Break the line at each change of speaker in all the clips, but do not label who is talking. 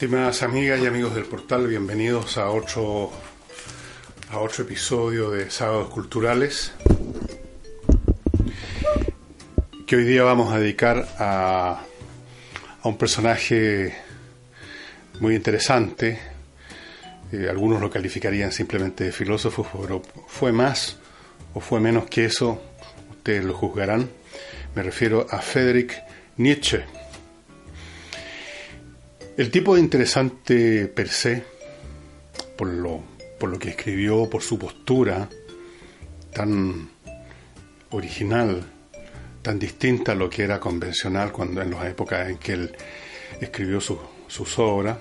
Estimadas amigas y amigos del portal, bienvenidos a otro, a otro episodio de Sábados Culturales que hoy día vamos a dedicar a, a un personaje muy interesante. Eh, algunos lo calificarían simplemente de filósofo, pero fue más o fue menos que eso, ustedes lo juzgarán. Me refiero a Friedrich Nietzsche. El tipo interesante per se, por lo, por lo que escribió, por su postura tan original, tan distinta a lo que era convencional cuando en las épocas en que él escribió sus obras.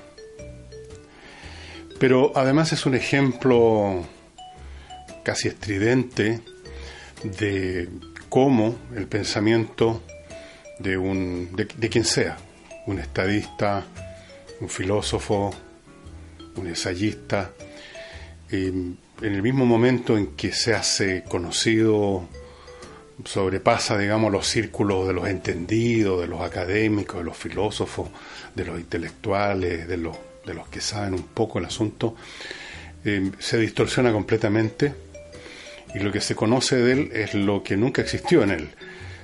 Pero además es un ejemplo casi estridente de cómo el pensamiento de, un, de quien sea, un estadista, un filósofo, un ensayista, en el mismo momento en que se hace conocido, sobrepasa, digamos, los círculos de los entendidos, de los académicos, de los filósofos, de los intelectuales, de los, de los que saben un poco el asunto, eh, se distorsiona completamente y lo que se conoce de él es lo que nunca existió en él.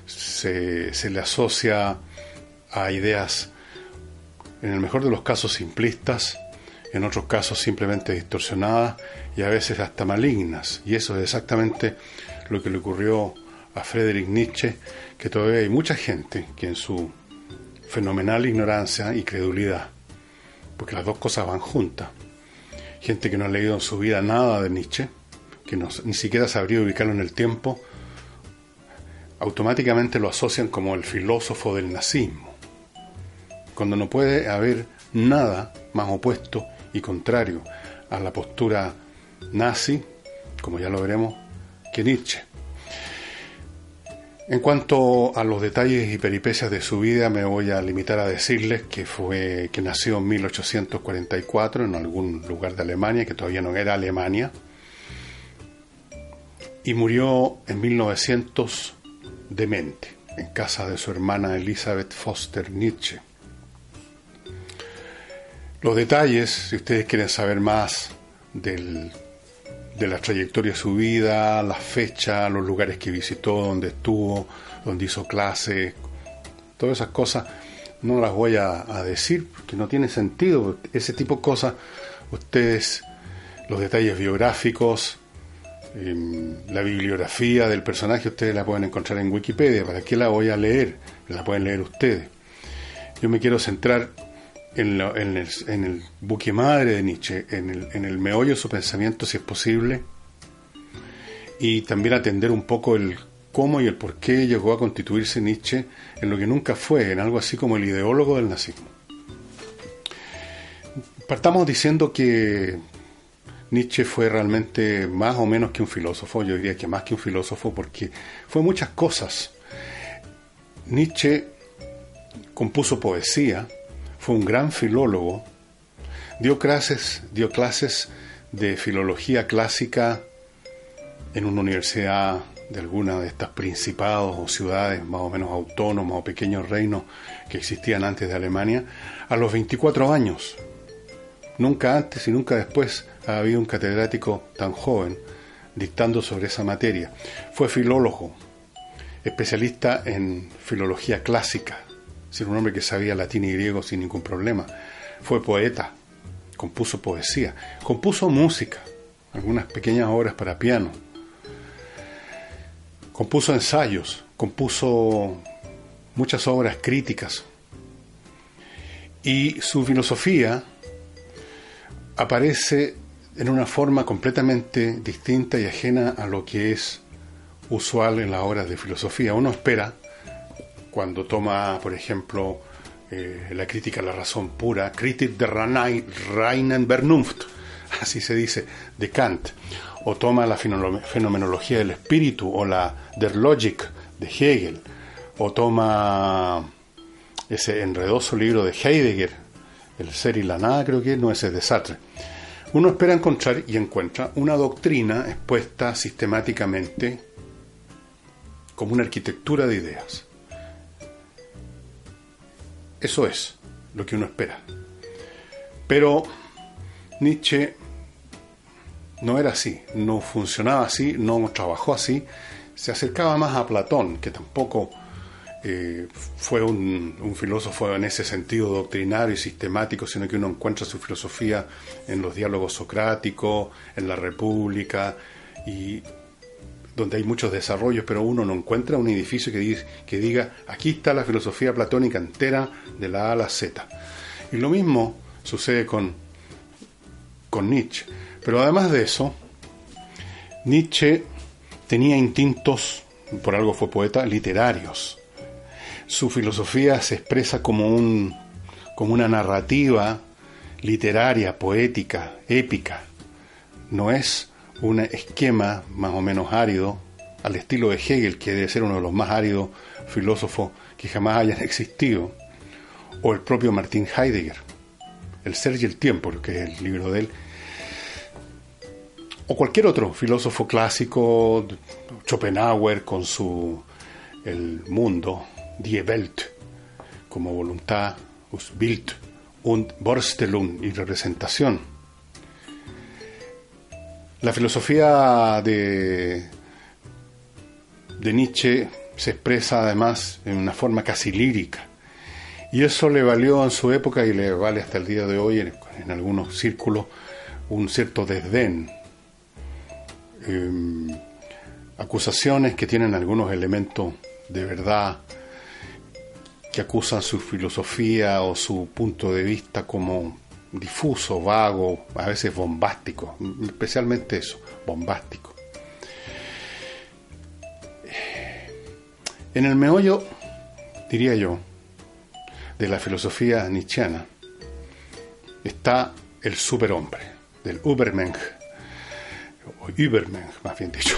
Se, se le asocia a ideas en el mejor de los casos simplistas, en otros casos simplemente distorsionadas y a veces hasta malignas. Y eso es exactamente lo que le ocurrió a Friedrich Nietzsche, que todavía hay mucha gente que en su fenomenal ignorancia y credulidad, porque las dos cosas van juntas, gente que no ha leído en su vida nada de Nietzsche, que ni siquiera sabría ubicarlo en el tiempo, automáticamente lo asocian como el filósofo del nazismo cuando no puede haber nada más opuesto y contrario a la postura nazi, como ya lo veremos, que Nietzsche. En cuanto a los detalles y peripecias de su vida, me voy a limitar a decirles que fue que nació en 1844 en algún lugar de Alemania, que todavía no era Alemania, y murió en 1900 demente, en casa de su hermana Elizabeth Foster Nietzsche. Los detalles, si ustedes quieren saber más del, de la trayectoria de su vida, las fechas, los lugares que visitó, donde estuvo, donde hizo clases, todas esas cosas, no las voy a, decir porque no tiene sentido. Ese tipo de cosas, ustedes, los detalles biográficos, em, la bibliografía del personaje, ustedes la pueden encontrar en Wikipedia. ¿Para qué la voy a leer? La pueden leer ustedes. Yo me quiero centrar en, el, en buque madre de Nietzsche, en el, en el meollo de su pensamiento, si es posible, y también atender un poco el cómo y el por qué llegó a constituirse Nietzsche en lo que nunca fue, en algo así como el ideólogo del nazismo. Partamos diciendo que Nietzsche fue realmente más o menos que un filósofo, yo diría que más que un filósofo porque fue muchas cosas. Nietzsche compuso poesía, fue un gran filólogo, dio clases, dio clases de filología clásica en una universidad de alguna de estas principados o ciudades más o menos autónomas o pequeños reinos que existían antes de Alemania, a los 24 años. Nunca antes y nunca después ha habido un catedrático tan joven dictando sobre esa materia. Fue filólogo, especialista en filología clásica, era un hombre que sabía latín y griego sin ningún problema. Fue poeta, compuso poesía, compuso música, algunas pequeñas obras para piano. Compuso ensayos, compuso muchas obras críticas. Y su filosofía aparece en una forma completamente distinta y ajena a lo que es usual en las obras de filosofía. Uno espera cuando toma, por ejemplo, eh, la crítica a la razón pura, Kritik der reinen Vernunft, así se dice, de Kant, o toma la fenomenología del espíritu o la der Logik de Hegel, o toma ese enredoso libro de Heidegger, El ser y la nada, creo que no es de Sartre. Uno espera encontrar y encuentra una doctrina expuesta sistemáticamente como una arquitectura de ideas. Eso es lo que uno espera. Pero Nietzsche no era así, no funcionaba así, no trabajó así, se acercaba más a Platón, que tampoco eh, fue un, filósofo en ese sentido doctrinario y sistemático, sino que uno encuentra su filosofía en los diálogos socráticos, en la República, y donde hay muchos desarrollos, pero uno no encuentra un edificio que, diga, aquí está la filosofía platónica entera de la A a la Z. Y lo mismo sucede con, con Nietzsche. Pero además de eso, Nietzsche tenía instintos, por algo fue poeta, literarios. Su filosofía se expresa como, un, como una narrativa literaria, poética, épica. No es un esquema más o menos árido, al estilo de Hegel, que debe ser uno de los más áridos filósofos que jamás hayan existido, o el propio Martin Heidegger, El ser y el tiempo, que es el libro de él, o cualquier otro filósofo clásico, Schopenhauer con su El mundo, Die Welt, como voluntad, Bild und Vorstellung y representación. La filosofía de, de Nietzsche se expresa además en una forma casi lírica. Y eso le valió en su época y le vale hasta el día de hoy en algunos círculos un cierto desdén Em, acusaciones que tienen algunos elementos de verdad, que acusan su filosofía o su punto de vista como difuso, vago, a veces bombástico, especialmente eso, bombástico. En el meollo, diría yo, de la filosofía nietzscheana está el superhombre, del Übermensch, o Übermensch, más bien dicho,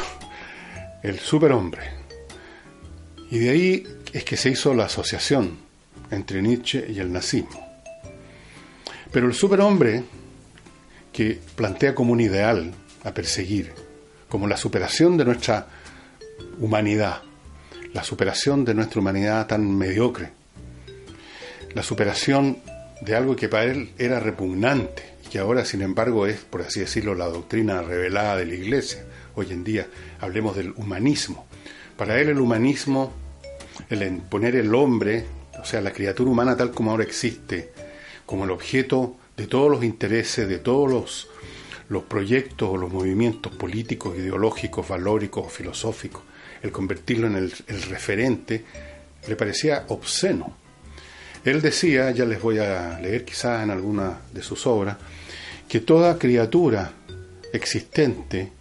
el superhombre. Y de ahí es que se hizo la asociación entre Nietzsche y el nazismo. Pero el superhombre que plantea como un ideal a perseguir, como la superación de nuestra humanidad, la superación de nuestra humanidad tan mediocre, la superación de algo que para él era repugnante, que ahora, sin embargo, es, por así decirlo, la doctrina revelada de la Iglesia. Hoy en día hablemos del humanismo. Para él el humanismo, el poner el hombre, o sea, la criatura humana tal como ahora existe, como el objeto de todos los intereses, de todos los, los proyectos o los movimientos políticos, ideológicos, valóricos o filosóficos, el convertirlo en el, el referente, le parecía obsceno. Él decía, ya les voy a leer quizás en alguna de sus obras, que toda criatura existente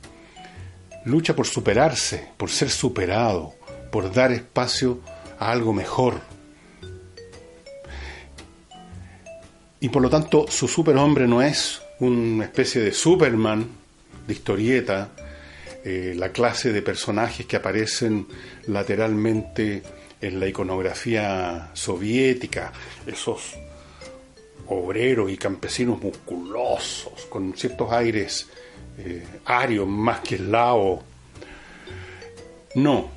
lucha por superarse, por ser superado, por dar espacio a algo mejor. Y por lo tanto su superhombre no es una especie de Superman de historieta, eh, la clase de personajes que aparecen lateralmente en la iconografía soviética, esos obreros y campesinos musculosos, con ciertos aires eh, arios más que lao. No,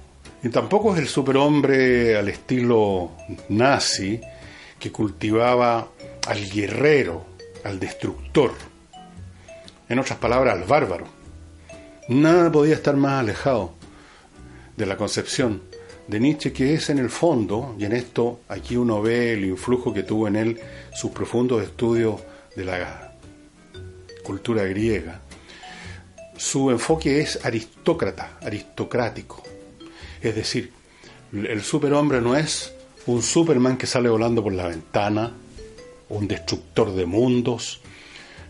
y tampoco es el superhombre al estilo nazi que cultivaba al guerrero, al destructor, en otras palabras, al bárbaro. Nada podía estar más alejado de la concepción de Nietzsche, que es en el fondo, y en esto aquí uno ve el influjo que tuvo en él sus profundos estudios de la cultura griega, su enfoque es aristócrata, aristocrático. Es decir, el superhombre no es un Superman que sale volando por la ventana, un destructor de mundos,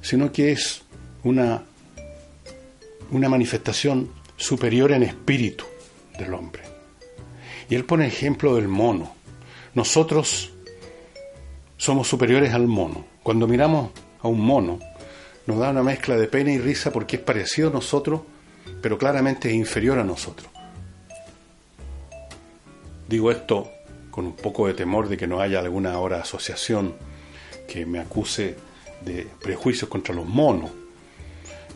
sino que es una, una manifestación superior en espíritu del hombre. Y él pone ejemplo del mono. Nosotros somos superiores al mono. Cuando miramos a un mono, nos da una mezcla de pena y risa porque es parecido a nosotros, pero claramente es inferior a nosotros. Digo esto con un poco de temor de que no haya alguna ahora asociación que me acuse de prejuicios contra los monos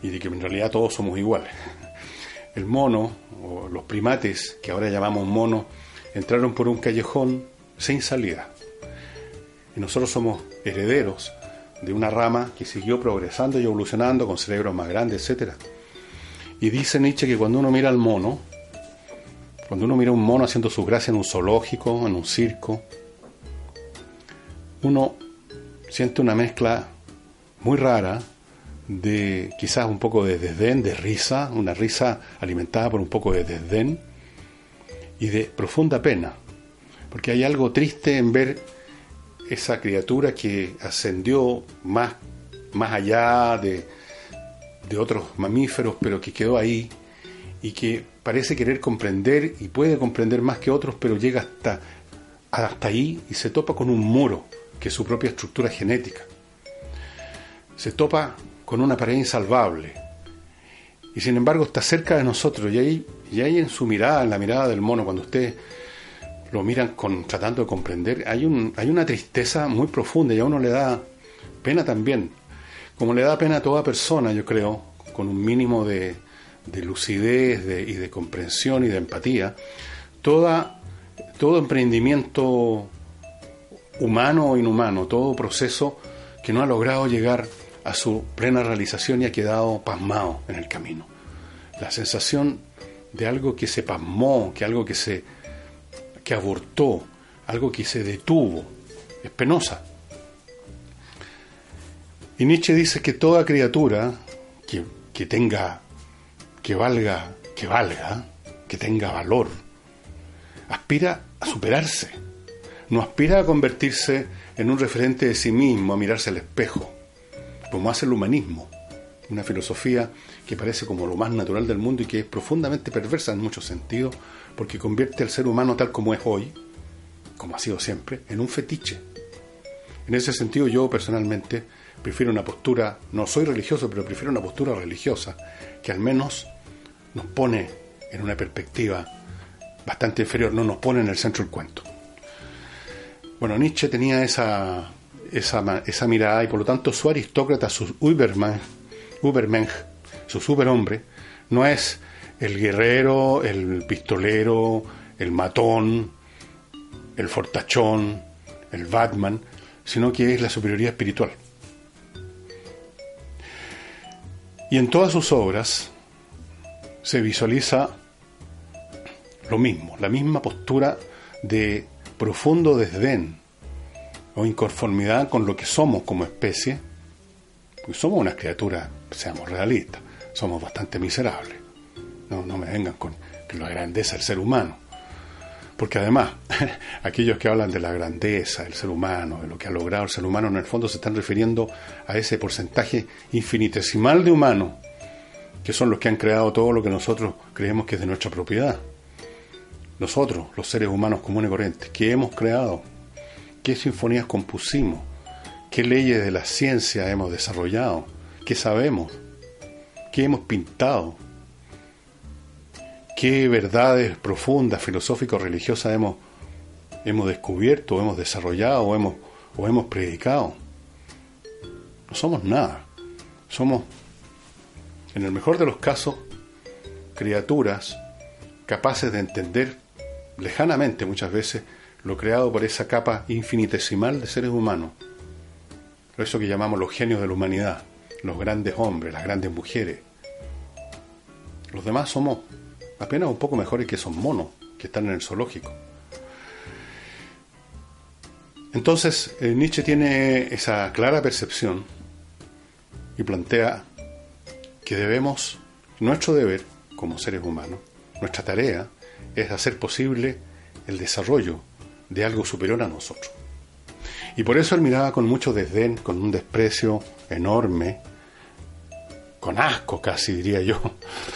y de que en realidad todos somos iguales. El mono, o los primates, que ahora llamamos monos, entraron por un callejón sin salida. Y nosotros somos herederos de una rama que siguió progresando y evolucionando con cerebros más grandes, etc. Y dice Nietzsche que cuando uno mira al mono, cuando uno mira un mono haciendo su gracia en un zoológico, en un circo, uno siente una mezcla muy rara de quizás un poco de desdén, de risa, una risa alimentada por un poco de desdén y de profunda pena, porque hay algo triste en ver esa criatura que ascendió más, más allá de, de otros mamíferos, pero que quedó ahí y que parece querer comprender y puede comprender más que otros, pero llega hasta, hasta ahí y se topa con un muro, que su propia estructura genética. Se topa con una pared insalvable. Y sin embargo está cerca de nosotros. Y ahí, y ahí en su mirada, en la mirada del mono, cuando ustedes lo miran tratando de comprender, hay, un, hay una tristeza muy profunda y a uno le da pena también. Como le da pena a toda persona, yo creo, con un mínimo de, lucidez y de comprensión y de empatía, toda, todo emprendimiento humano o inhumano, todo proceso que no ha logrado llegar a su plena realización y ha quedado pasmado en el camino. La sensación de algo que se pasmó, que algo que se que abortó, algo que se detuvo, es penosa. Y Nietzsche dice que toda criatura que, que tenga, que valga, que valga, que tenga valor, aspira a superarse, no aspira a convertirse en un referente de sí mismo, a mirarse al espejo como hace el humanismo, una filosofía que parece como lo más natural del mundo y que es profundamente perversa en muchos sentidos, porque convierte al ser humano tal como es hoy, como ha sido siempre, en un fetiche. En ese sentido yo personalmente prefiero una postura, no soy religioso, pero prefiero una postura religiosa, que al menos nos pone en una perspectiva bastante inferior, no nos pone en el centro del cuento. Bueno, Nietzsche tenía esa esa, esa mirada y por lo tanto su aristócrata, su su superhombre, no es el guerrero, el pistolero, el matón, el fortachón, el Batman, sino que es la superioridad espiritual. Y en todas sus obras se visualiza lo mismo, la misma postura de profundo desdén o inconformidad con lo que somos como especie, pues somos unas criaturas, seamos realistas, somos bastante miserables. No, no me vengan con que la grandeza del ser humano. Porque además, aquellos que hablan de la grandeza del ser humano, de lo que ha logrado el ser humano, en el fondo se están refiriendo a ese porcentaje infinitesimal de humanos, que son los que han creado todo lo que nosotros creemos que es de nuestra propiedad. Nosotros, los seres humanos comunes y corrientes, que hemos creado qué sinfonías compusimos, qué leyes de la ciencia hemos desarrollado, qué sabemos, qué hemos pintado, qué verdades profundas, filosóficas religiosas hemos, hemos descubierto, hemos desarrollado o hemos, o hemos predicado. No somos nada. Somos, en el mejor de los casos, criaturas capaces de entender lejanamente muchas veces lo creado por esa capa infinitesimal de seres humanos, eso que llamamos los genios de la humanidad, los grandes hombres, las grandes mujeres. Los demás somos apenas un poco mejores que esos monos que están en el zoológico. Entonces, eh, Nietzsche tiene esa clara percepción y plantea que debemos, nuestro deber como seres humanos, nuestra tarea es hacer posible el desarrollo de algo superior a nosotros. Y por eso él miraba con mucho desdén, con un desprecio enorme, con asco casi diría yo,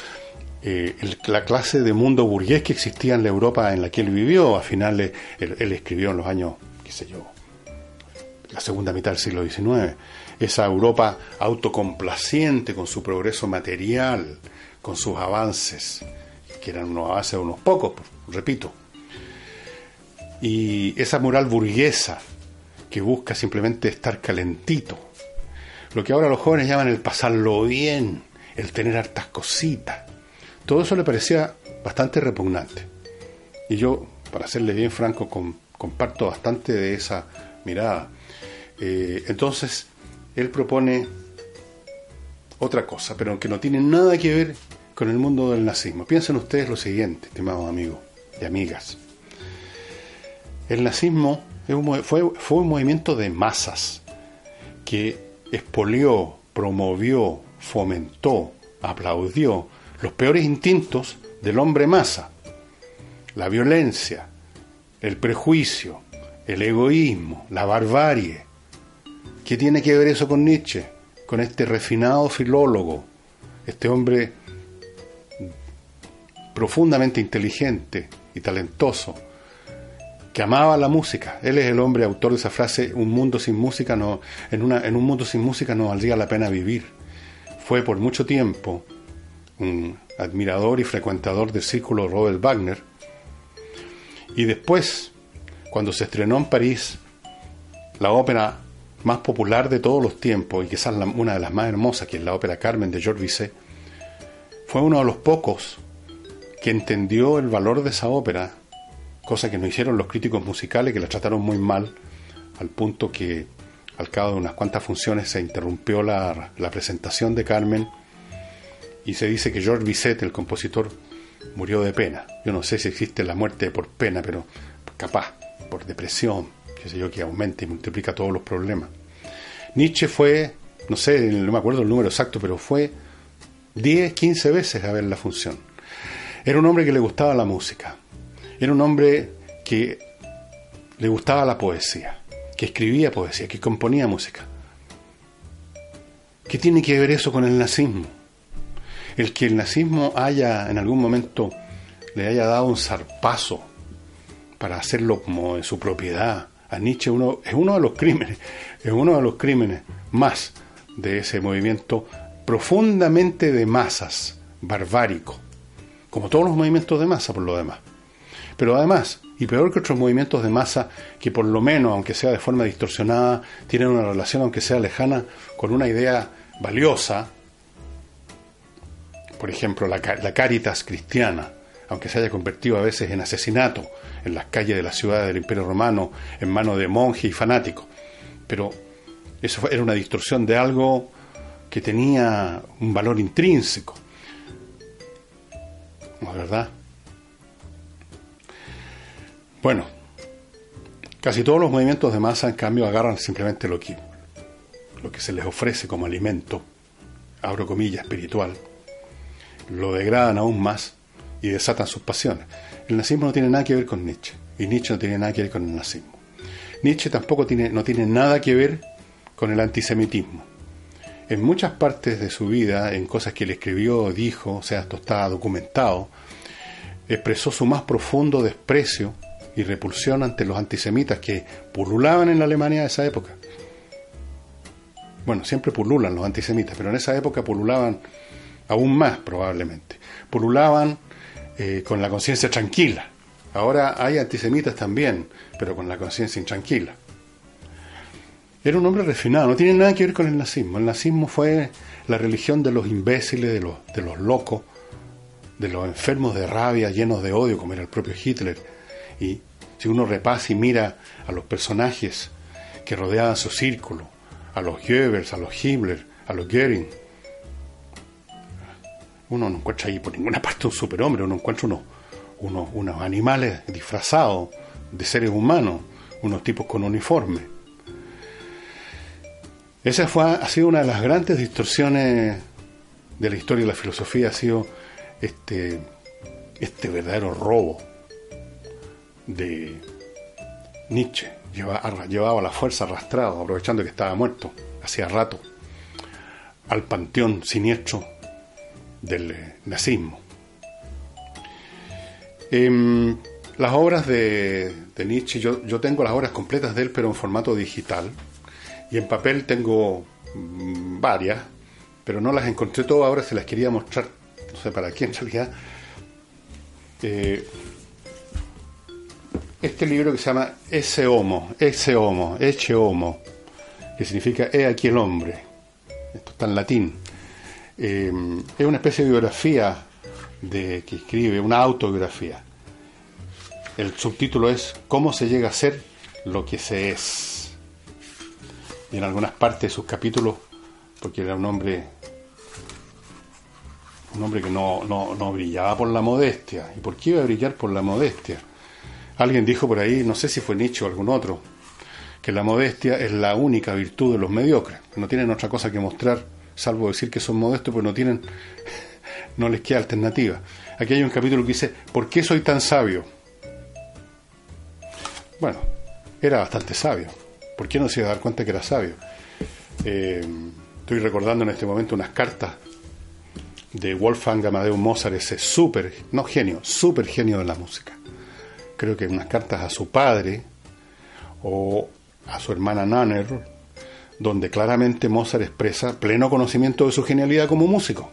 eh, la clase de mundo burgués que existía en la Europa en la que él vivió. A finales, él, él, escribió en los años, qué sé yo, la segunda mitad del siglo XIX, esa Europa autocomplaciente con su progreso material, con sus avances, que eran unos de unos pocos, repito, y esa moral burguesa que busca simplemente estar calentito. Lo que ahora los jóvenes llaman el pasarlo bien, el tener hartas cositas. Todo eso le parecía bastante repugnante. Y yo, para serle bien franco, comparto bastante de esa mirada. Eh, entonces, él propone otra cosa, pero que no tiene nada que ver con el mundo del nazismo. Piensen ustedes lo siguiente, estimados amigos y amigas. El nazismo fue, fue un movimiento de masas que expolió, promovió, fomentó, aplaudió los peores instintos del hombre masa, la violencia, el prejuicio, el egoísmo, la barbarie. ¿Qué tiene que ver eso con Nietzsche? Con este refinado filólogo, este hombre profundamente inteligente y talentoso, que amaba la música. Él es el hombre autor de esa frase, un mundo sin música no, en, una, en un mundo sin música no valdría la pena vivir. Fue por mucho tiempo un admirador y frecuentador del círculo Robert Wagner. Y después, cuando se estrenó en París, la ópera más popular de todos los tiempos y quizás una de las más hermosas, que es la ópera Carmen de Georges Bizet, fue uno de los pocos que entendió el valor de esa ópera, cosa que no hicieron los críticos musicales, que la trataron muy mal, al punto que al cabo de unas cuantas funciones se interrumpió la, la presentación de Carmen y se dice que George Bizet, el compositor, murió de pena. Yo no sé si existe la muerte por pena, pero capaz, por depresión, qué sé yo, que aumenta y multiplica todos los problemas. Nietzsche fue, no sé, no me acuerdo el número exacto, pero fue 10, 15 veces a ver la función. Era un hombre que le gustaba la música. Era un hombre que le gustaba la poesía, que escribía poesía, que componía música. ¿Qué tiene que ver eso con el nazismo? el que el nazismo haya en algún momento le haya dado un zarpazo para hacerlo como de su propiedad a Nietzsche es uno de los crímenes, es uno de los crímenes más de ese movimiento profundamente de masas, barbárico, como todos los movimientos de masa por lo demás. Pero además, y peor que otros movimientos de masa que por lo menos, aunque sea de forma distorsionada, tienen una relación, aunque sea lejana, con una idea valiosa, por ejemplo, la, Caritas cristiana, aunque se haya convertido a veces en asesinato en las calles de la ciudad del Imperio Romano en manos de monjes y fanáticos. Pero eso era una distorsión de algo que tenía un valor intrínseco. ¿No es verdad? Bueno, casi todos los movimientos de masa, en cambio, agarran simplemente lo que, lo que se les ofrece como alimento, abro comillas, espiritual, lo degradan aún más y desatan sus pasiones. El nazismo no tiene nada que ver con Nietzsche y Nietzsche no tiene nada que ver con el nazismo. Nietzsche tampoco tiene, no tiene nada que ver con el antisemitismo. En muchas partes de su vida, en cosas que él escribió, dijo, o sea, esto está documentado, expresó su más profundo desprecio y repulsión ante los antisemitas que pululaban en la Alemania de esa época. Bueno, siempre pululan los antisemitas, pero en esa época pululaban aún más probablemente. Pululaban eh, con la conciencia tranquila. Ahora hay antisemitas también, pero con la conciencia intranquila. Era un hombre refinado, no tiene nada que ver con el nazismo. El nazismo fue la religión de los imbéciles, de los, de los locos, de los enfermos de rabia, llenos de odio, como era el propio Hitler. Y si uno repasa y mira a los personajes que rodeaban su círculo, a los Goebbels, a los Himmler, a los Goering, uno no encuentra ahí por ninguna parte un superhombre, uno encuentra unos, unos, unos animales disfrazados de seres humanos, unos tipos con uniforme. Esa fue, ha sido una de las grandes distorsiones de la historia de la filosofía, ha sido este, este verdadero robo de Nietzsche. Llevaba, llevaba la fuerza arrastrada, aprovechando que estaba muerto hacía rato, al panteón siniestro del nazismo. Em, las obras de, Nietzsche, yo, yo, tengo las obras completas de él, pero en formato digital. Y en papel tengo mm, varias, pero no las encontré todas. Ahora se las quería mostrar, no sé para quién en realidad. Eh, este libro que se llama Ese Homo, Homo, Eche Homo, que significa He aquí el hombre. Esto está en latín. Eh, es una especie de biografía de, que escribe, una autobiografía. El subtítulo es ¿Cómo se llega a ser lo que se es? En algunas partes de sus capítulos, porque era un hombre un hombre que no, no, brillaba por la modestia. ¿Y por qué iba a brillar por la modestia? Alguien dijo por ahí, no sé si fue Nietzsche o algún otro, que la modestia es la única virtud de los mediocres, no tienen otra cosa que mostrar, salvo decir que son modestos, pues no tienen, no les queda alternativa. Aquí hay un capítulo que dice, ¿por qué soy tan sabio? Bueno, era bastante sabio. ¿Por qué no se iba a dar cuenta que era sabio? Eh, estoy recordando en este momento unas cartas de Wolfgang Amadeus Mozart, ese súper, no genio, súper genio de la música. Creo que unas cartas a su padre o a su hermana Nanner, donde claramente Mozart expresa pleno conocimiento de su genialidad como músico.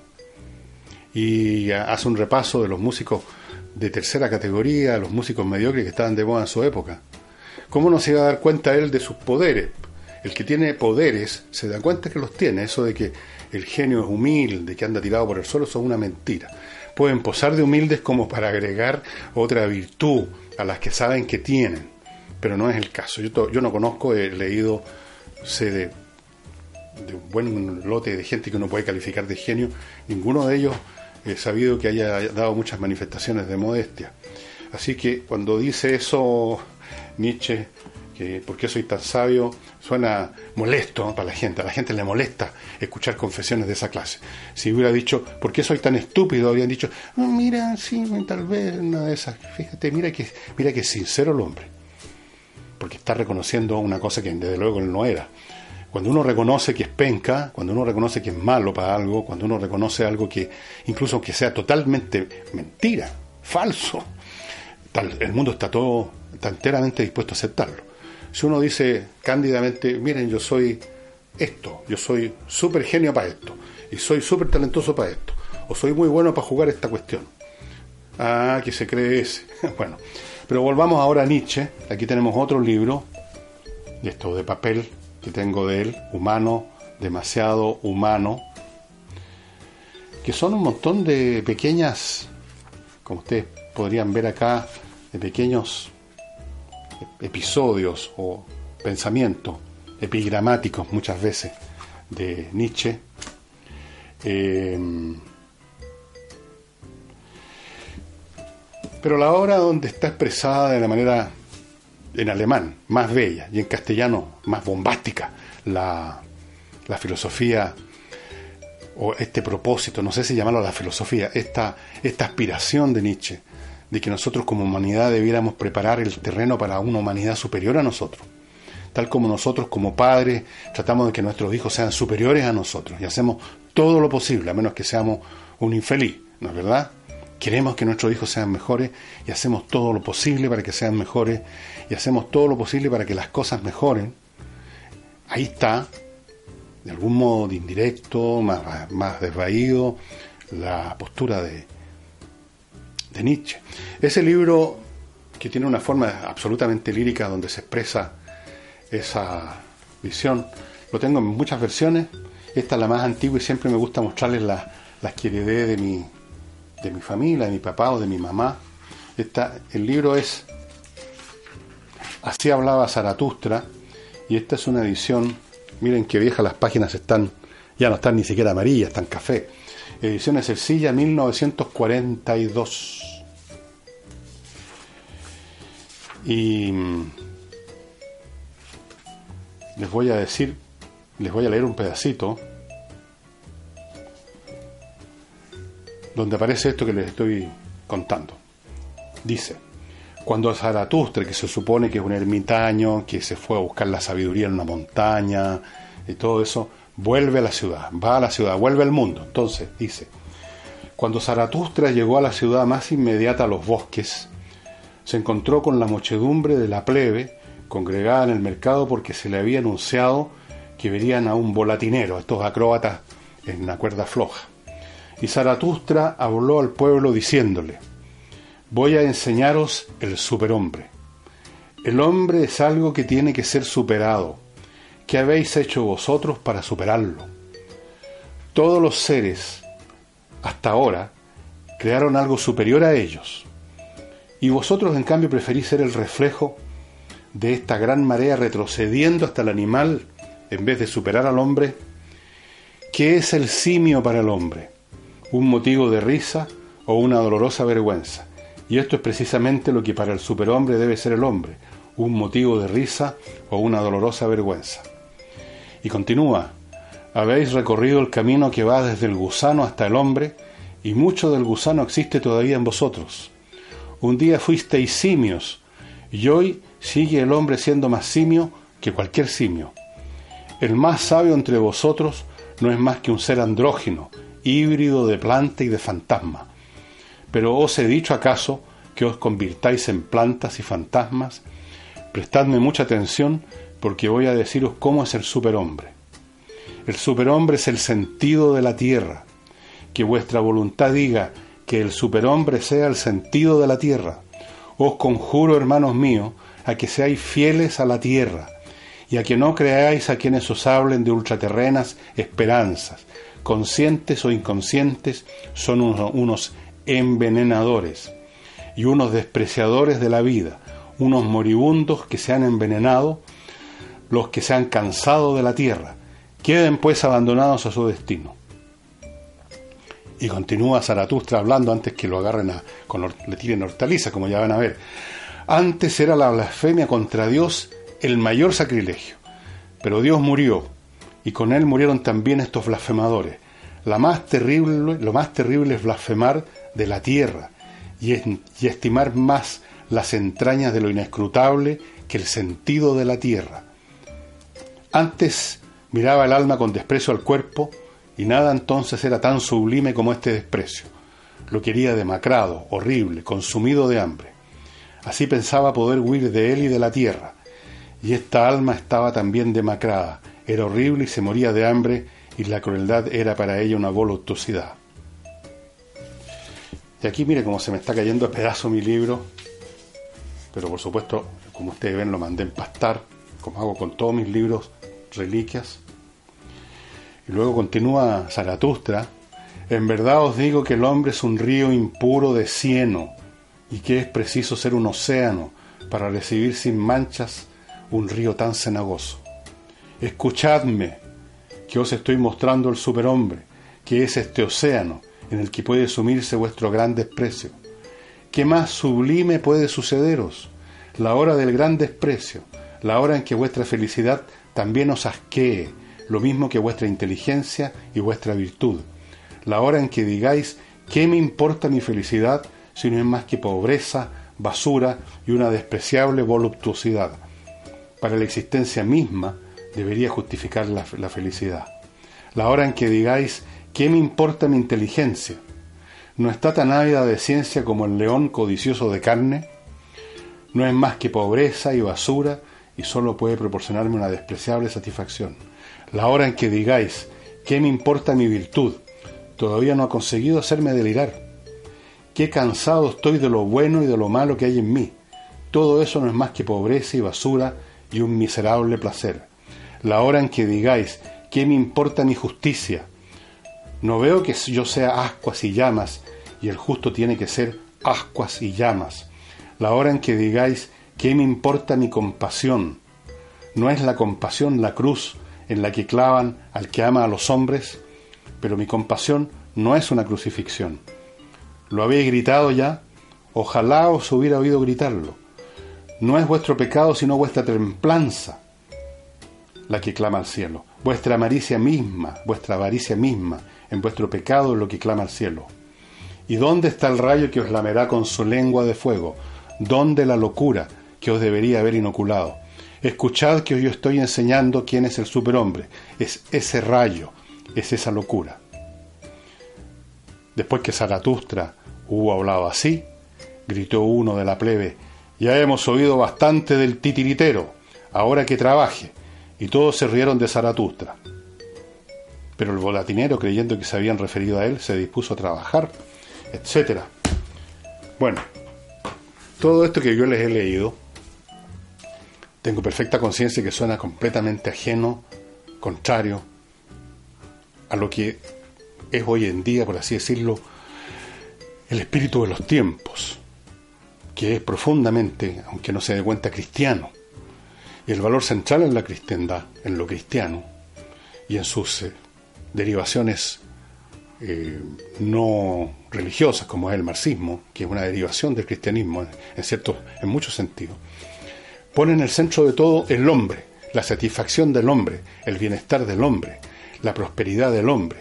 Y hace un repaso de los músicos de tercera categoría, los músicos mediocres que estaban de moda en su época. ¿Cómo no se iba a dar cuenta él de sus poderes? El que tiene poderes se da cuenta que los tiene, eso de que el genio es humilde, que anda tirado por el suelo, son una mentira. Pueden posar de humildes como para agregar otra virtud a las que saben que tienen, pero no es el caso. Yo, yo no conozco, he leído, sé de, de, un buen lote de gente que uno puede calificar de genio, ninguno de ellos he sabido que haya dado muchas manifestaciones de modestia. Así que cuando dice eso Nietzsche, que por qué soy tan sabio, suena molesto para la gente. A la gente le molesta escuchar confesiones de esa clase. Si hubiera dicho, ¿por qué soy tan estúpido? Habrían dicho, mira, sí, tal vez una de esas. Fíjate, mira que, mira que sincero el hombre. Porque está reconociendo una cosa que desde luego él no era. Cuando uno reconoce que es penca, cuando uno reconoce que es malo para algo, cuando uno reconoce algo que, incluso que sea totalmente mentira, falso, tal, el mundo está todo, está enteramente dispuesto a aceptarlo si uno dice cándidamente, miren, yo soy esto, yo soy súper genio para esto, y soy súper talentoso para esto, o soy muy bueno para jugar esta cuestión. Ah, que se cree ese. bueno, pero volvamos ahora a Nietzsche. Aquí tenemos otro libro, esto de papel que tengo de él, humano, demasiado humano, que son un montón de pequeñas, como ustedes podrían ver acá, de pequeños episodios o pensamientos epigramáticos muchas veces de Nietzsche. Eh, pero la obra donde está expresada de la manera en alemán más bella y en castellano más bombástica la, la filosofía o este propósito, no sé si llamarlo la filosofía, esta, esta aspiración de Nietzsche de que nosotros como humanidad debiéramos preparar el terreno para una humanidad superior a nosotros. Tal como nosotros como padres tratamos de que nuestros hijos sean superiores a nosotros y hacemos todo lo posible, a menos que seamos un infeliz, ¿no es verdad? Queremos que nuestros hijos sean mejores y hacemos todo lo posible para que sean mejores y hacemos todo lo posible para que las cosas mejoren. Ahí está, de algún modo indirecto, más, más desvaído, la postura de, de Nietzsche. Ese libro, que tiene una forma absolutamente lírica donde se expresa esa visión, lo tengo en muchas versiones. Esta es la más antigua y siempre me gusta mostrarles las la que heredé de mi, de mi familia, de mi papá o de mi mamá. Esta, el libro es Así hablaba Zaratustra y esta es una edición, miren qué viejas las páginas están, ya no están ni siquiera amarillas, están café Ediciones Ercilla 1942. Y mm, les voy a decir, les voy a leer un pedacito donde aparece esto que les estoy contando. Dice, cuando Zaratustra, que se supone que es un ermitaño, que se fue a buscar la sabiduría en una montaña y todo eso, vuelve a la ciudad, va a la ciudad, vuelve al mundo. Entonces, dice, cuando Zaratustra llegó a la ciudad más inmediata a los bosques, se encontró con la muchedumbre de la plebe congregada en el mercado porque se le había anunciado que verían a un volatinero, estos acróbatas en una cuerda floja. Y Zaratustra habló al pueblo diciéndole, voy a enseñaros el superhombre. El hombre es algo que tiene que ser superado ¿Qué habéis hecho vosotros para superarlo? Todos los seres, hasta ahora, crearon algo superior a ellos. Y vosotros, en cambio, preferís ser el reflejo de esta gran marea retrocediendo hasta el animal en vez de superar al hombre, ¿qué es el simio para el hombre? ¿Un motivo de risa o una dolorosa vergüenza? Y esto es precisamente lo que para el superhombre debe ser el hombre, un motivo de risa o una dolorosa vergüenza. Y continúa, habéis recorrido el camino que va desde el gusano hasta el hombre, y mucho del gusano existe todavía en vosotros. Un día fuisteis simios, y hoy sigue el hombre siendo más simio que cualquier simio. El más sabio entre vosotros no es más que un ser andrógino, híbrido de planta y de fantasma. Pero os he dicho acaso que os convirtáis en plantas y fantasmas. Prestadme mucha atención porque voy a deciros cómo es el superhombre. El superhombre es el sentido de la tierra. Que vuestra voluntad diga que el superhombre sea el sentido de la tierra. Os conjuro, hermanos míos, a que seáis fieles a la tierra y a que no creáis a quienes os hablen de ultraterrenas esperanzas. Conscientes o inconscientes son unos envenenadores y unos despreciadores de la vida, unos moribundos que se han envenenado, los que se han cansado de la tierra. Queden pues abandonados a su destino. Y continúa Zaratustra hablando antes que lo agarren a, con, le tiren hortaliza, como ya van a ver. Antes era la blasfemia contra Dios el mayor sacrilegio, pero Dios murió y con él murieron también estos blasfemadores. La más terrible, lo más terrible es blasfemar de la tierra y, y estimar más las entrañas de lo inescrutable que el sentido de la tierra. Antes miraba el alma con desprecio al cuerpo y nada entonces era tan sublime como este desprecio. Lo quería demacrado, horrible, consumido de hambre. Así pensaba poder huir de él y de la tierra. Y esta alma estaba también demacrada, era horrible y se moría de hambre, y la crueldad era para ella una voluptuosidad. Y aquí mire cómo se me está cayendo a pedazo mi libro, pero por supuesto, como ustedes ven, lo mandé empastar, como hago con todos mis libros, reliquias. Y luego continúa Zaratustra, en verdad os digo que el hombre es un río impuro de cieno, y que es preciso ser un océano para recibir sin manchas un río tan cenagoso. Escuchadme, que os estoy mostrando el superhombre, que es este océano en el que puede sumirse vuestro gran desprecio. ¿Qué más sublime puede sucederos? La hora del gran desprecio, la hora en que vuestra felicidad también os asquee, lo mismo que vuestra inteligencia y vuestra virtud. La hora en que digáis, ¿qué me importa mi felicidad si no es más que pobreza, basura y una despreciable voluptuosidad? Para la existencia misma debería justificar la, la felicidad. La hora en que digáis, ¿qué me importa mi inteligencia? ¿No está tan ávida de ciencia como el león codicioso de carne? No es más que pobreza y basura y solo puede proporcionarme una despreciable satisfacción. La hora en que digáis, ¿qué me importa mi virtud? Todavía no ha conseguido hacerme delirar. Qué cansado estoy de lo bueno y de lo malo que hay en mí. Todo eso no es más que pobreza y basura y un miserable placer. La hora en que digáis, ¿qué me importa mi justicia? No veo que yo sea ascuas y llamas, y el justo tiene que ser ascuas y llamas. La hora en que digáis, ¿qué me importa mi compasión? ¿No es la compasión la cruz en la que clavan al que ama a los hombres, pero mi compasión no es una crucifixión. ¿Lo habéis gritado ya? Ojalá os hubiera oído gritarlo. No es vuestro pecado, sino vuestra templanza la que clama al cielo. Vuestra avaricia misma, vuestra avaricia misma, en vuestro pecado lo que clama al cielo. ¿Y dónde está el rayo que os lamerá con su lengua de fuego? ¿Dónde la locura que os debería haber inoculado? Escuchad que yo estoy enseñando quién es el superhombre. Es ese rayo, es esa locura. Después que Zaratustra hubo hablado así, gritó uno de la plebe, ya hemos oído bastante del titiritero, ahora que trabaje. Y todos se rieron de Zaratustra. Pero el volatinero, creyendo que se habían referido a él, se dispuso a trabajar, etc. Bueno, todo esto que yo les he leído tengo perfecta conciencia que suena completamente ajeno, contrario a lo que es hoy en día, por así decirlo, el espíritu de los tiempos, que es profundamente, aunque no se dé cuenta, cristiano. Y el valor central en la cristiandad, en lo cristiano y en sus eh, derivaciones eh, no religiosas, como es el marxismo, que es una derivación del cristianismo en, cierto, en muchos sentidos, pone en el centro de todo el hombre, la satisfacción del hombre, el bienestar del hombre, la prosperidad del hombre,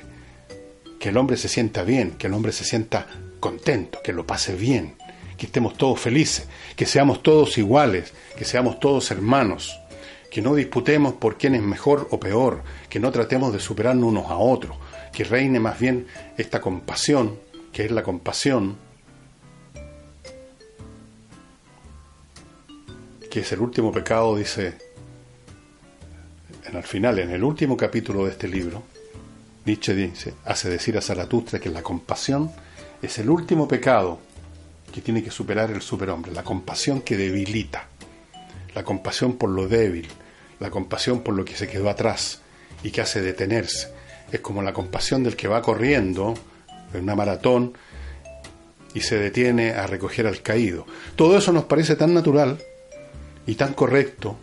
que el hombre se sienta bien, que el hombre se sienta contento, que lo pase bien, que estemos todos felices, que seamos todos iguales, que seamos todos hermanos, que no disputemos por quién es mejor o peor, que no tratemos de superarnos unos a otros, que reine más bien esta compasión, que es la compasión, que es el último pecado, dice en el final, en el último capítulo de este libro, Nietzsche dice, hace decir a Zaratustra que la compasión es el último pecado que tiene que superar el superhombre, la compasión que debilita, la compasión por lo débil, la compasión por lo que se quedó atrás y que hace detenerse. Es como la compasión del que va corriendo en una maratón y se detiene a recoger al caído. Todo eso nos parece tan natural y tan correcto,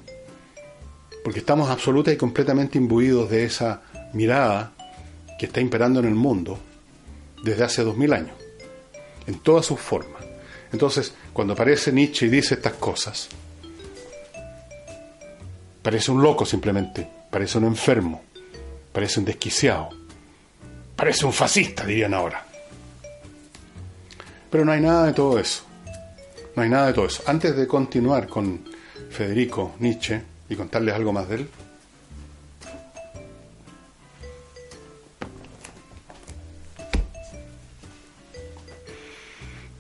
porque estamos absoluta y completamente imbuidos de esa mirada que está imperando en el mundo desde hace dos mil años, en todas sus formas. Entonces, cuando aparece Nietzsche y dice estas cosas, parece un loco simplemente, parece un enfermo, parece un desquiciado, parece un fascista, dirían ahora. Pero no hay nada de todo eso. No hay nada de todo eso. Antes de continuar con Federico Nietzsche y contarles algo más de él,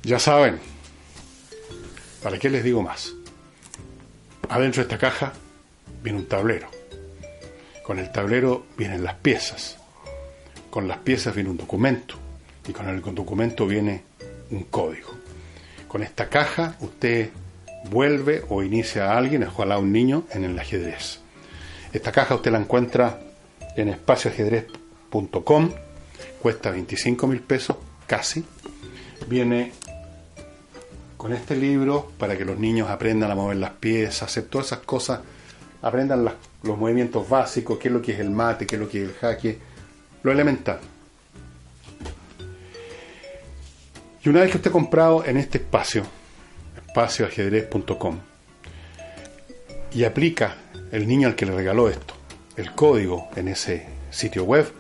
Ya saben, ¿para qué les digo más? Adentro de esta caja viene un tablero. Con el tablero vienen las piezas. Con las piezas viene un documento. Y con el documento viene un código. Con esta caja usted vuelve o inicia a alguien, ojalá un niño, en el ajedrez. Esta caja usted la encuentra en espacioajedrez.com, cuesta 25 mil pesos, casi. Viene con este libro para que los niños aprendan a mover las piezas, hacer todas esas cosas, aprendan los movimientos básicos, qué es lo que es el mate, qué es lo que es el jaque, lo elemental. Y una vez que usted ha comprado en este espacio, espacioajedrez.com, y aplica el niño al que le regaló esto, el código en ese sitio web,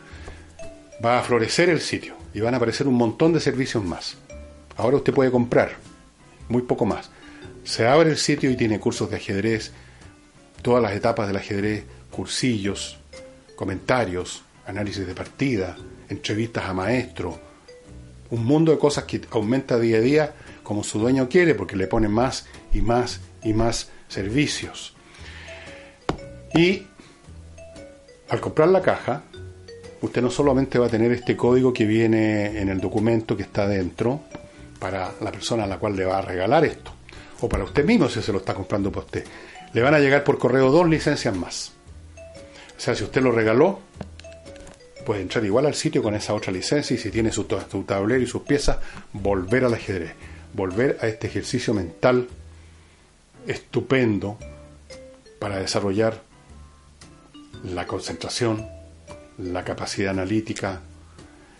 va a florecer el sitio y van a aparecer un montón de servicios más. Ahora usted puede comprar muy poco más. Se abre el sitio y tiene cursos de ajedrez, todas las etapas del ajedrez, cursillos, comentarios, análisis de partida, entrevistas a maestros, un mundo de cosas que aumenta día a día como su dueño quiere, porque le pone más y más y más servicios. Y al comprar la caja, usted no solamente va a tener este código que viene en el documento que está dentro, para la persona a la cual le va a regalar esto, o para usted mismo si se lo está comprando para usted. Le van a llegar por correo dos licencias más. O sea, si usted lo regaló, puede entrar igual al sitio con esa otra licencia y si tiene su, su tablero y sus piezas, volver al ajedrez, volver a este ejercicio mental estupendo para desarrollar la concentración, la capacidad analítica,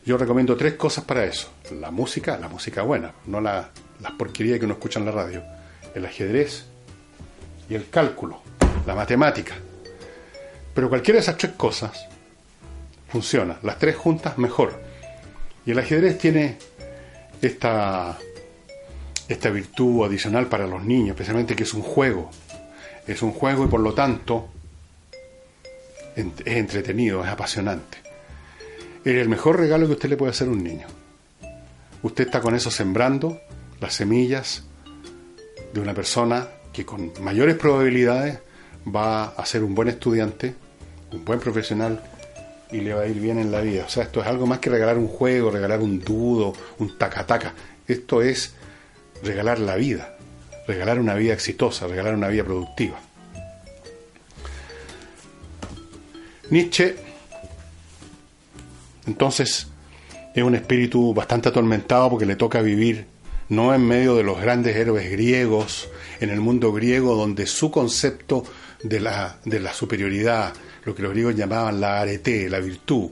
yo recomiendo tres cosas para eso. La música, la música buena, no la, las porquerías que uno escucha en la radio. El ajedrez y el cálculo, la matemática. Pero cualquiera de esas tres cosas funciona. Las tres juntas mejor. Y el ajedrez tiene esta, esta virtud adicional para los niños, especialmente que es un juego. Es un juego y por lo tanto es entretenido, es apasionante es el mejor regalo que usted le puede hacer a un niño. Usted está con eso sembrando las semillas de una persona que con mayores probabilidades va a ser un buen estudiante, un buen profesional y le va a ir bien en la vida. O sea, esto es algo más que regalar un juego, regalar un dudo, un taca-taca. Esto es regalar la vida, regalar una vida exitosa, regalar una vida productiva. Nietzsche entonces es un espíritu bastante atormentado porque le toca vivir no en medio de los grandes héroes griegos, en el mundo griego donde su concepto de la, de la superioridad, lo que los griegos llamaban la arete, la virtud,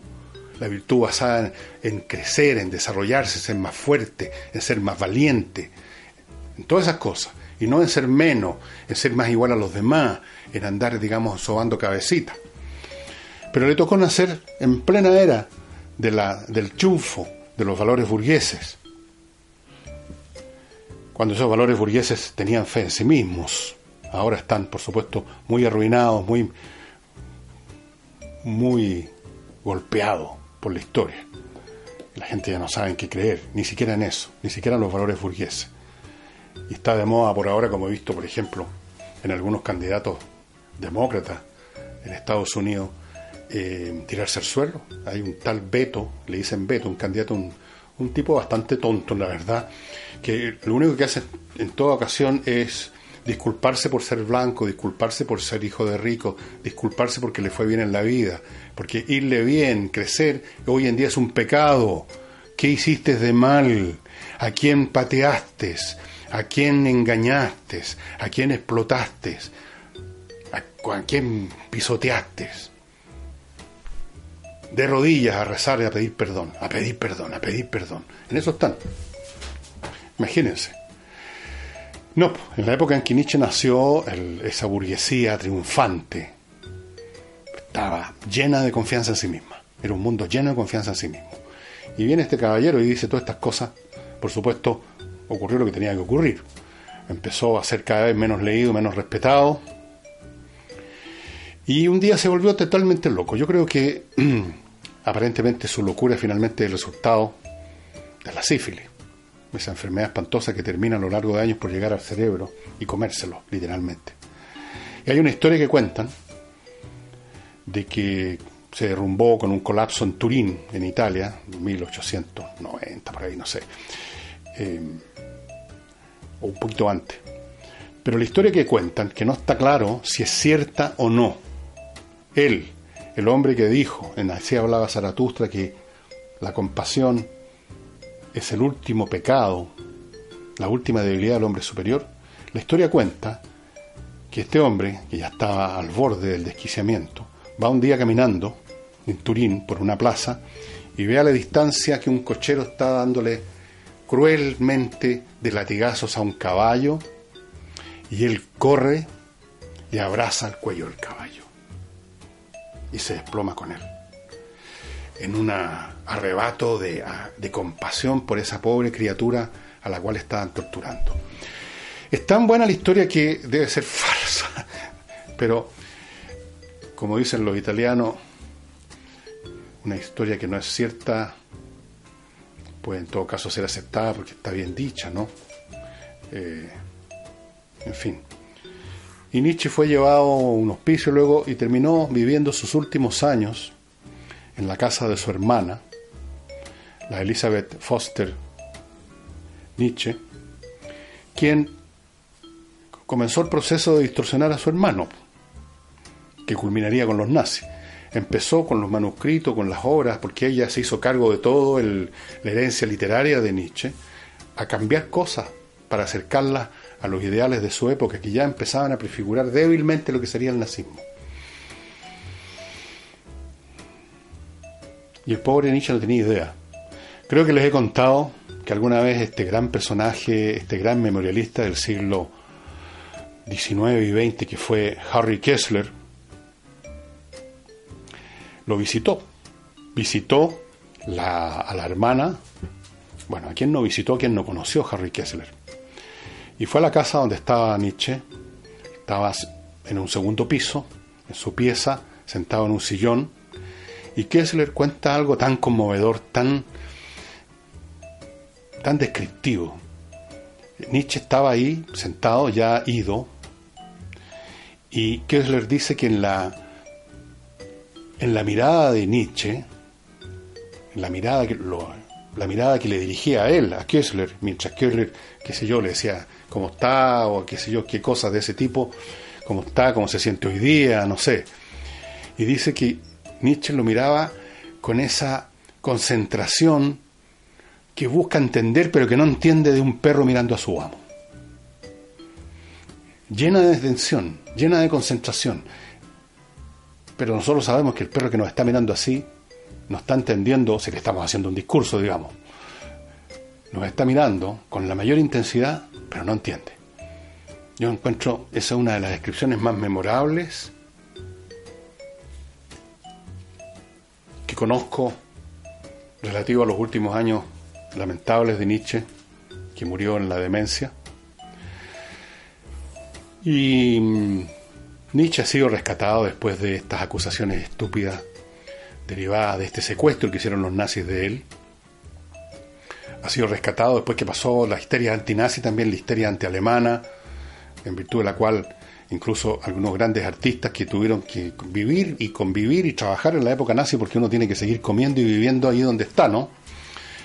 la virtud basada en, crecer, en desarrollarse, en ser más fuerte, en ser más valiente, en todas esas cosas, y no en ser menos, en ser más igual a los demás, en andar, digamos, sobando cabecita. Pero le tocó nacer en plena era de la, del triunfo de los valores burgueses, cuando esos valores burgueses tenían fe en sí mismos. Ahora están, por supuesto, muy arruinados, muy, muy golpeados por la historia. La gente ya no sabe en qué creer, ni siquiera en eso, ni siquiera en los valores burgueses. Y está de moda por ahora, como he visto, por ejemplo, en algunos candidatos demócratas en Estados Unidos, eh, tirarse al suelo. Hay un tal Beto, le dicen Beto, un candidato, un, un tipo bastante tonto, la verdad, que lo único que hace en toda ocasión es disculparse por ser blanco, disculparse por ser hijo de rico, disculparse porque le fue bien en la vida, porque irle bien, crecer, hoy en día es un pecado. ¿Qué hiciste de mal? ¿A quién pateaste? ¿A quién engañaste? ¿A quién explotaste? ¿A, quién pisoteaste? De rodillas a rezar y a pedir perdón, a pedir perdón, a pedir perdón. En eso están. Imagínense. No, en la época en que Nietzsche nació, esa burguesía triunfante estaba llena de confianza en sí misma. Era un mundo lleno de confianza en sí mismo. Y viene este caballero y dice todas estas cosas. Por supuesto, ocurrió lo que tenía que ocurrir. Empezó a ser cada vez menos leído, menos respetado. Y un día se volvió totalmente loco. Yo creo que aparentemente su locura es finalmente el resultado de la sífilis esa enfermedad espantosa que termina a lo largo de años por llegar al cerebro y comérselo, literalmente. Y hay una historia que cuentan de que se derrumbó con un colapso en Turín, en Italia, en 1890, por ahí, no sé, eh, o un poquito antes. Pero la historia que cuentan, que no está claro si es cierta o no, él, el hombre que dijo, en así hablaba Zaratustra, que la compasión es el último pecado, la última debilidad del hombre superior, la historia cuenta que este hombre, que ya estaba al borde del desquiciamiento, va un día caminando en Turín por una plaza y ve a la distancia que un cochero está dándole cruelmente de latigazos a un caballo y él corre y abraza el cuello del caballo y se desploma con él en un arrebato de, compasión por esa pobre criatura a la cual estaban torturando. Es tan buena la historia que debe ser falsa, pero como dicen los italianos, una historia que no es cierta puede en todo caso ser aceptada porque está bien dicha, ¿no? Eh, en fin. Y Nietzsche fue llevado a un hospicio luego y terminó viviendo sus últimos años en la casa de su hermana, la Elizabeth Foster Nietzsche, quien comenzó el proceso de distorsionar a su hermano, que culminaría con los nazis. Empezó con los manuscritos, con las obras, porque ella se hizo cargo de todo la herencia literaria de Nietzsche, a cambiar cosas para acercarlas a los ideales de su época, que ya empezaban a prefigurar débilmente lo que sería el nazismo. Y el pobre Nietzsche no tenía idea. Creo que les he contado que alguna vez este gran personaje, este gran memorialista del siglo XIX y XX, que fue Harry Kessler, lo visitó. Visitó a la hermana, bueno, a quien no visitó, a no conoció Harry Kessler. Y fue a la casa donde estaba Nietzsche, estaba en un segundo piso, en su pieza, sentado en un sillón, y Kessler cuenta algo tan conmovedor, tan, tan descriptivo. Nietzsche estaba ahí, sentado, ya ido, y Kessler dice que en la, en la mirada de Nietzsche, en la mirada que, la mirada que le dirigía a él, a Kessler, mientras Kessler, qué sé yo, le decía cómo está, o qué sé yo, qué cosas de ese tipo, cómo está, cómo se siente hoy día, no sé. Y dice que Nietzsche lo miraba con esa concentración que busca entender pero que no entiende de un perro mirando a su amo. Llena de detención, llena de concentración. Pero nosotros sabemos que el perro que nos está mirando así no está entendiendo, si le estamos haciendo un discurso, digamos, nos está mirando con la mayor intensidad, pero no entiende. Yo encuentro, esa es una de las descripciones más memorables que conozco relativo a los últimos años lamentables de Nietzsche, que murió en la demencia. Y mm, Nietzsche ha sido rescatado después de estas acusaciones estúpidas derivadas de este secuestro que hicieron los nazis de él. Ha sido rescatado después que pasó la histeria antinazi, también la histeria antialemana, en virtud de la cual incluso algunos grandes artistas que tuvieron que vivir y convivir y trabajar en la época nazi porque uno tiene que seguir comiendo y viviendo ahí donde está, ¿no?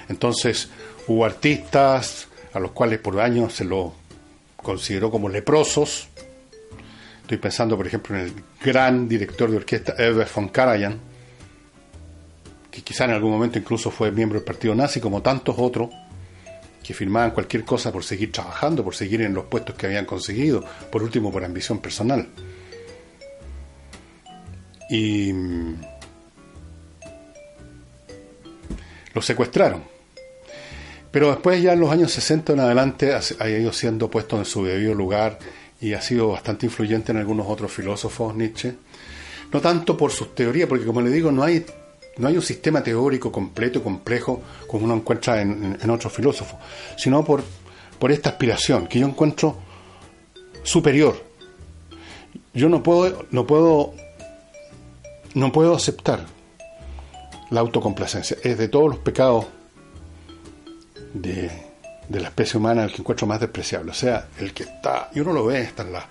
Entonces hubo artistas a los cuales por años se lo consideró como leprosos. Estoy pensando, por ejemplo, en el gran director de orquesta Herbert von Karajan, que quizá en algún momento incluso fue miembro del partido nazi, como tantos otros que firmaban cualquier cosa por seguir trabajando, por seguir en los puestos que habían conseguido, por último por ambición personal. Y mm, lo secuestraron. Pero después ya en los años 60 en adelante ha ido siendo puesto en su debido lugar y ha sido bastante influyente en algunos otros filósofos, Nietzsche. No tanto por sus teorías, porque como le digo, no hay no hay un sistema teórico completo y complejo como uno encuentra en, otros filósofos, sino por, por esta aspiración que yo encuentro superior. Yo no puedo, no puedo, no puedo aceptar la autocomplacencia. Es de todos los pecados de, de la especie humana el que encuentro más despreciable. O sea, el que está, y uno lo ve, está en la,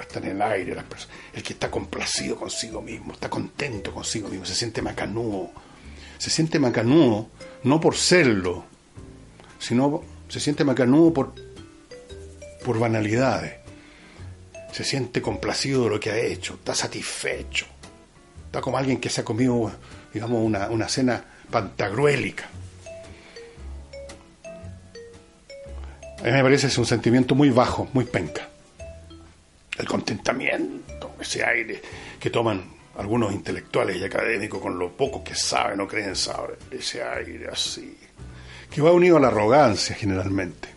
está en el aire, las personas, el que está complacido consigo mismo, está contento consigo mismo, se siente macanudo. Se siente macanudo no por serlo, sino se siente macanudo por, por banalidades. Se siente complacido de lo que ha hecho, está satisfecho. Está como alguien que se ha comido, digamos, una, una cena pantagruélica. A mí me parece es un sentimiento muy bajo, muy penca el contentamiento, ese aire que toman algunos intelectuales y académicos con lo poco que saben o creen saber, ese aire así, que va unido a la arrogancia generalmente.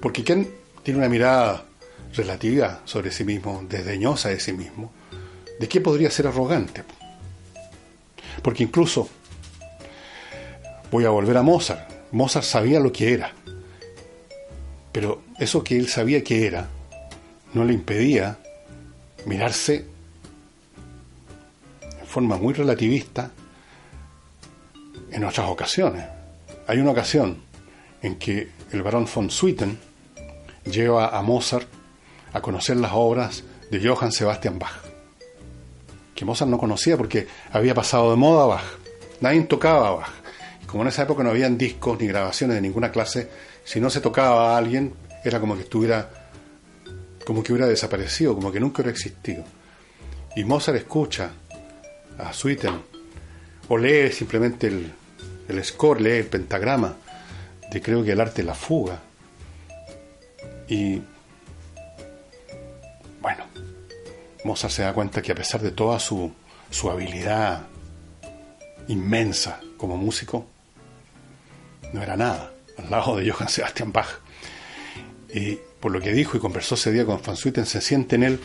Porque quien tiene una mirada relativa sobre sí mismo, desdeñosa de sí mismo, ¿de qué podría ser arrogante? Porque incluso, voy a volver a Mozart, Mozart sabía lo que era, pero eso que él sabía que era, no le impedía mirarse en forma muy relativista en otras ocasiones. Hay una ocasión en que el barón von Swieten lleva a Mozart a conocer las obras de Johann Sebastian Bach, que Mozart no conocía porque había pasado de moda Bach. Nadie tocaba Bach. Y como en esa época no habían discos ni grabaciones de ninguna clase, si no se tocaba a alguien, era como que estuviera como que hubiera desaparecido, como que nunca hubiera existido. Y Mozart escucha a Sweeten, o lee simplemente el, el score, lee el pentagrama de creo que el arte de la fuga. Y bueno, Mozart se da cuenta que a pesar de toda su, su habilidad inmensa como músico, no era nada al lado de Johann Sebastian Bach. Y por lo que dijo y conversó ese día con Van se siente en él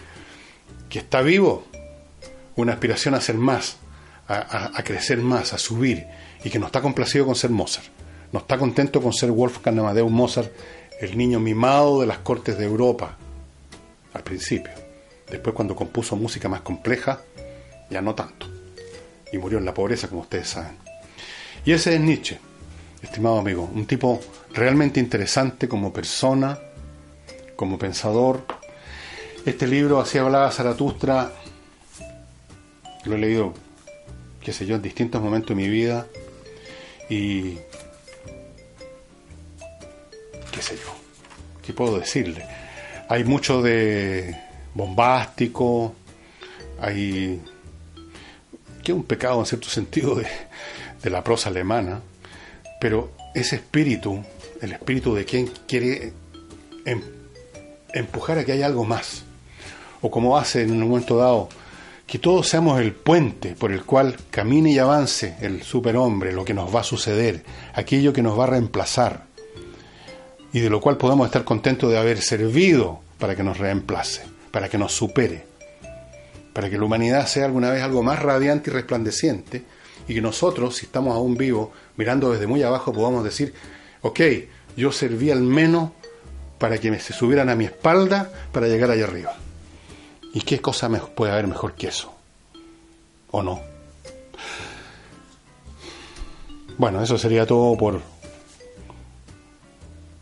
que está vivo, una aspiración a ser más, a, crecer más, a subir, y que no está complacido con ser Mozart. No está contento con ser Wolfgang Amadeus Mozart, el niño mimado de las cortes de Europa, al principio. Después, cuando compuso música más compleja, ya no tanto. Y murió en la pobreza, como ustedes saben. Y ese es Nietzsche, estimado amigo, un tipo realmente interesante como persona, como pensador. Este libro, así hablaba Zaratustra, lo he leído, qué sé yo, en distintos momentos de mi vida y qué sé yo, qué puedo decirle. Hay mucho de bombástico, hay que un pecado en cierto sentido de, de la prosa alemana, Pero ese espíritu, el espíritu de quien quiere em, empujar a que haya algo más, o como hace en un momento dado, que todos seamos el puente por el cual camine y avance el superhombre, lo que nos va a suceder, aquello que nos va a reemplazar, y de lo cual podamos estar contentos de haber servido para que nos reemplace, para que nos supere, para que la humanidad sea alguna vez algo más radiante y resplandeciente, y que nosotros, si estamos aún vivos, mirando desde muy abajo, podamos decir, ok, yo serví al menos para que me se subieran a mi espalda para llegar allá arriba. ¿Y qué cosa puede haber mejor que eso? ¿O no? Bueno, eso sería todo por,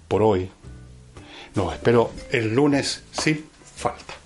por hoy. No, espero el lunes sin falta.